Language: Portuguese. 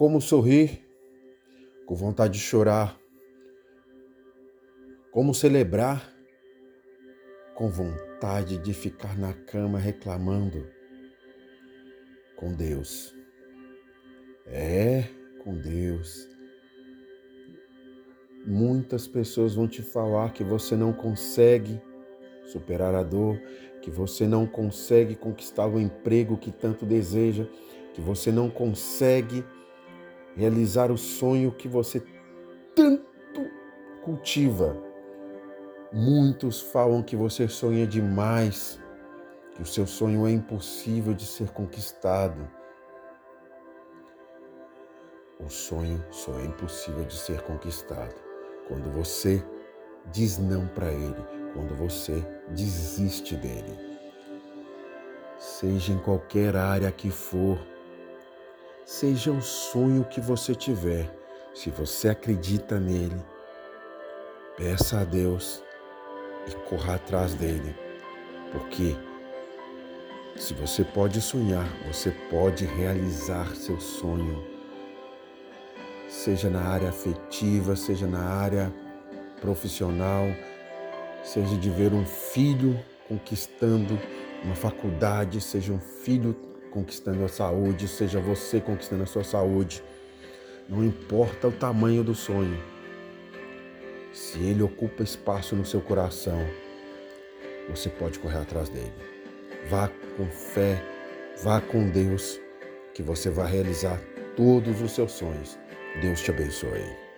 como sorrir, com vontade de chorar, como celebrar, com vontade de ficar na cama reclamando com Deus. É, com Deus. Muitas pessoas vão te falar que você não consegue superar a dor, que você não consegue conquistar o emprego que tanto deseja, que você não consegue realizar o sonho que você tanto cultiva. Muitos falam que você sonha demais, que o seu sonho é impossível de ser conquistado. O sonho só é impossível de ser conquistado quando você diz não para ele, quando você desiste dele. Seja em qualquer área que for, seja o sonho que você tiver, se você acredita nele, peça a Deus e corra atrás dele, porque se você pode sonhar, você pode realizar seu sonho, seja na área afetiva, seja na área profissional, seja de ver um filho conquistando uma faculdade, seja um filho conquistando a saúde, seja você conquistando a sua saúde. Não importa o tamanho do sonho, se ele ocupa espaço no seu coração, você pode correr atrás dele. Vá com fé, vá com Deus, que você vai realizar todos os seus sonhos. Deus te abençoe.